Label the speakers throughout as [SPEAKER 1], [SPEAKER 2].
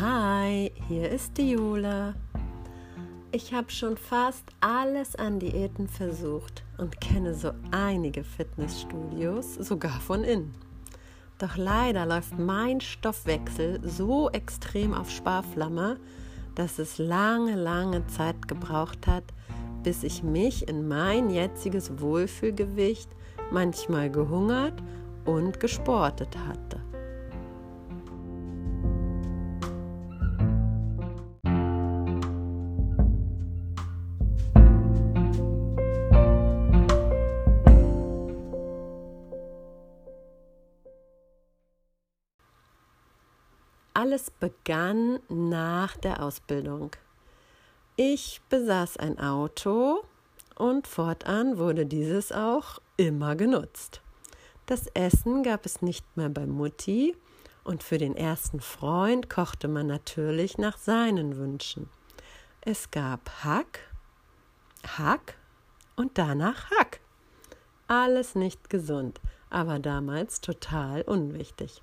[SPEAKER 1] Hi, hier ist die Jula. Ich habe schon fast alles an Diäten versucht und kenne so einige Fitnessstudios, sogar von innen. Doch leider läuft mein Stoffwechsel so extrem auf Sparflamme, dass es lange, lange Zeit gebraucht hat, bis ich mich in mein jetziges Wohlfühlgewicht manchmal gehungert und gesportet hatte. Alles begann nach der Ausbildung. Ich besaß ein Auto und fortan wurde dieses auch immer genutzt. Das Essen gab es nicht mehr bei Mutti und für den ersten Freund kochte man natürlich nach seinen Wünschen. Es gab Hack, Hack und danach Hack. Alles nicht gesund, aber damals total unwichtig.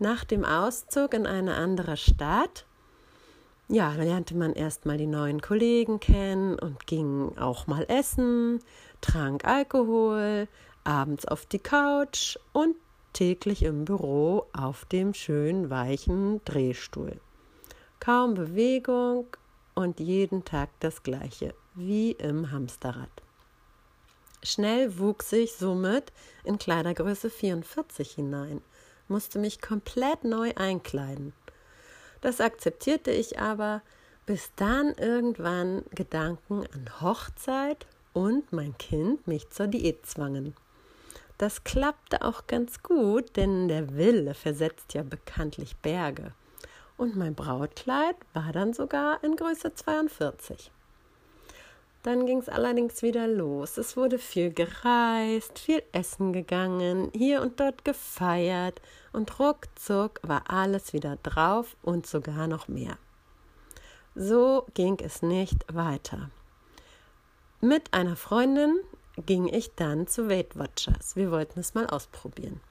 [SPEAKER 1] Nach dem Auszug in eine andere Stadt, ja, lernte man erstmal die neuen Kollegen kennen und ging auch mal essen, trank Alkohol, abends auf die Couch und täglich im Büro auf dem schönen weichen Drehstuhl. Kaum Bewegung und jeden Tag das gleiche, wie im Hamsterrad. Schnell wuchs ich somit in Kleidergröße 44 hinein musste mich komplett neu einkleiden. Das akzeptierte ich aber, bis dann irgendwann Gedanken an Hochzeit und mein Kind mich zur Diät zwangen. Das klappte auch ganz gut, denn der Wille versetzt ja bekanntlich Berge. Und mein Brautkleid war dann sogar in Größe 42. Dann ging es allerdings wieder los. Es wurde viel gereist, viel essen gegangen, hier und dort gefeiert und ruckzuck war alles wieder drauf und sogar noch mehr. So ging es nicht weiter. Mit einer Freundin ging ich dann zu Weight Watchers. Wir wollten es mal ausprobieren.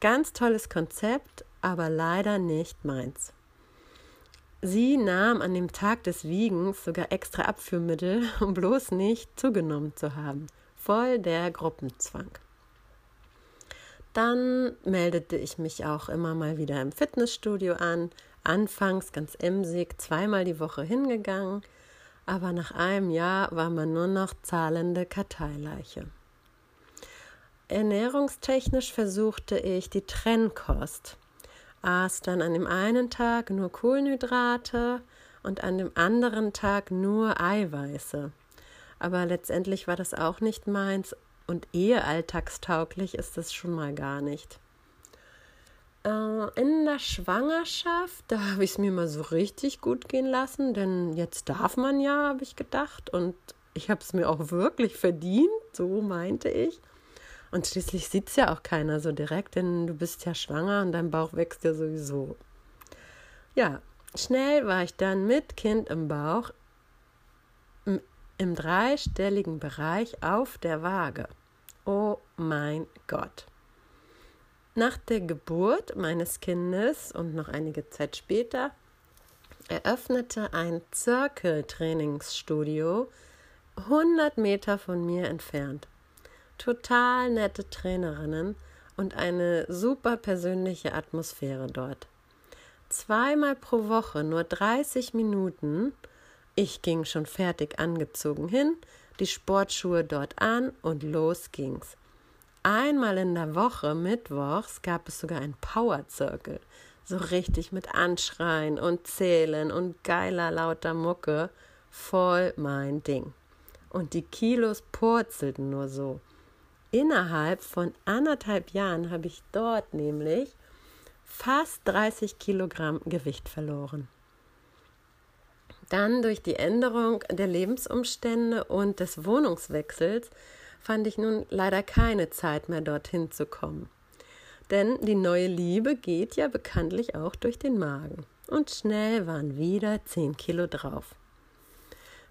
[SPEAKER 1] Ganz tolles Konzept, aber leider nicht meins. Sie nahm an dem Tag des Wiegens sogar extra Abführmittel, um bloß nicht zugenommen zu haben. Voll der Gruppenzwang. Dann meldete ich mich auch immer mal wieder im Fitnessstudio an. Anfangs ganz emsig, zweimal die Woche hingegangen, aber nach einem Jahr war man nur noch zahlende Karteileiche. Ernährungstechnisch versuchte ich die Trennkost aß dann an dem einen Tag nur Kohlenhydrate und an dem anderen Tag nur Eiweiße. Aber letztendlich war das auch nicht meins und eher alltagstauglich ist es schon mal gar nicht. Äh, in der Schwangerschaft, da habe ich es mir mal so richtig gut gehen lassen, denn jetzt darf man ja, habe ich gedacht. Und ich habe es mir auch wirklich verdient, so meinte ich. Und schließlich sieht es ja auch keiner so direkt, denn du bist ja schwanger und dein Bauch wächst ja sowieso. Ja, schnell war ich dann mit Kind im Bauch im, im dreistelligen Bereich auf der Waage. Oh mein Gott. Nach der Geburt meines Kindes und noch einige Zeit später eröffnete ein Circle-Trainingsstudio 100 Meter von mir entfernt total nette Trainerinnen und eine super persönliche Atmosphäre dort. Zweimal pro Woche nur 30 Minuten. Ich ging schon fertig angezogen hin, die Sportschuhe dort an und los ging's. Einmal in der Woche, mittwochs, gab es sogar ein Power Circle. So richtig mit Anschreien und Zählen und geiler lauter Mucke. Voll mein Ding. Und die Kilos purzelten nur so. Innerhalb von anderthalb Jahren habe ich dort nämlich fast 30 Kilogramm Gewicht verloren. Dann durch die Änderung der Lebensumstände und des Wohnungswechsels fand ich nun leider keine Zeit mehr dorthin zu kommen. Denn die neue Liebe geht ja bekanntlich auch durch den Magen. Und schnell waren wieder 10 Kilo drauf.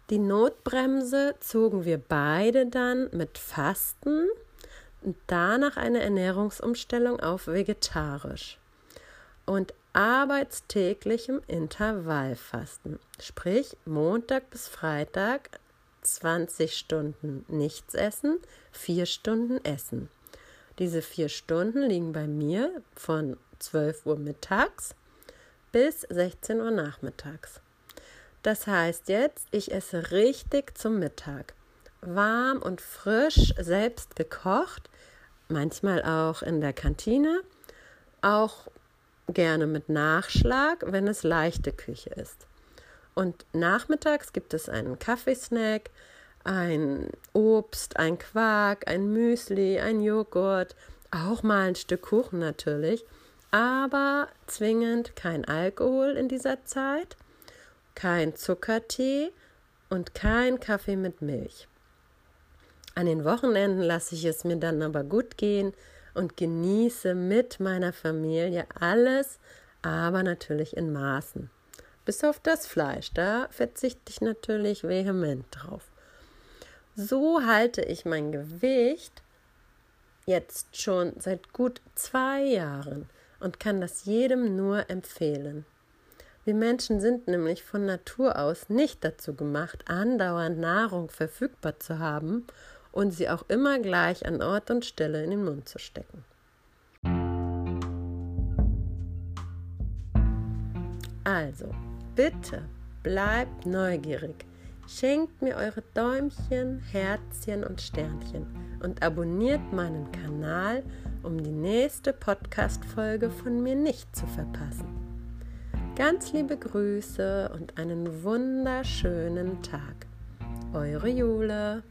[SPEAKER 1] Die Notbremse zogen wir beide dann mit Fasten danach eine Ernährungsumstellung auf vegetarisch. Und arbeitstäglichem Intervallfasten, sprich Montag bis Freitag 20 Stunden nichts essen, 4 Stunden essen. Diese vier Stunden liegen bei mir von 12 Uhr mittags bis 16 Uhr nachmittags. Das heißt jetzt, ich esse richtig zum Mittag. Warm und frisch, selbst gekocht, manchmal auch in der Kantine, auch gerne mit Nachschlag, wenn es leichte Küche ist. Und nachmittags gibt es einen Kaffeesnack, ein Obst, ein Quark, ein Müsli, ein Joghurt, auch mal ein Stück Kuchen natürlich, aber zwingend kein Alkohol in dieser Zeit, kein Zuckertee und kein Kaffee mit Milch. An den Wochenenden lasse ich es mir dann aber gut gehen und genieße mit meiner Familie alles, aber natürlich in Maßen. Bis auf das Fleisch, da verzichte ich natürlich vehement drauf. So halte ich mein Gewicht jetzt schon seit gut zwei Jahren und kann das jedem nur empfehlen. Wir Menschen sind nämlich von Natur aus nicht dazu gemacht, andauernd Nahrung verfügbar zu haben und sie auch immer gleich an Ort und Stelle in den Mund zu stecken. Also, bitte bleibt neugierig. Schenkt mir eure Däumchen, Herzchen und Sternchen und abonniert meinen Kanal, um die nächste Podcast-Folge von mir nicht zu verpassen. Ganz liebe Grüße und einen wunderschönen Tag. Eure Jule.